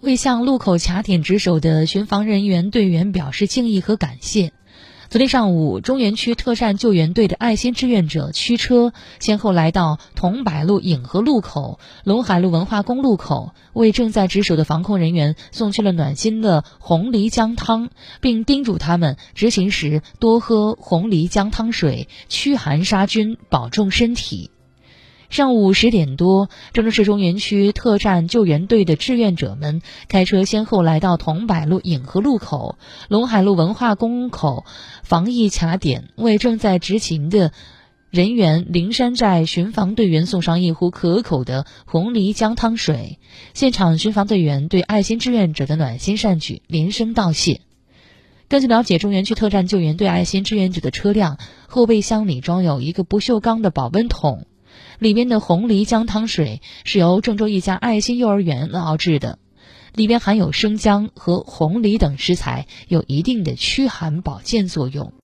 为向路口卡点值守的巡防人员队员表示敬意和感谢。昨天上午，中原区特战救援队的爱心志愿者驱车先后来到桐柏路颍河路口、陇海路文化宫路口，为正在值守的防控人员送去了暖心的红梨姜汤，并叮嘱他们执勤时多喝红梨姜汤水，驱寒杀菌，保重身体。上午十点多，郑州市中原区特战救援队的志愿者们开车先后来到桐柏路颍河路口、陇海路文化宫口防疫卡点，为正在执勤的人员灵山寨巡防队员送上一壶可口的红梨姜汤水。现场巡防队员对爱心志愿者的暖心善举连声道谢。根据了解，中原区特战救援队爱心志愿者的车辆后备箱里装有一个不锈钢的保温桶。里面的红梨姜汤水是由郑州一家爱心幼儿园熬制的，里边含有生姜和红梨等食材，有一定的驱寒保健作用。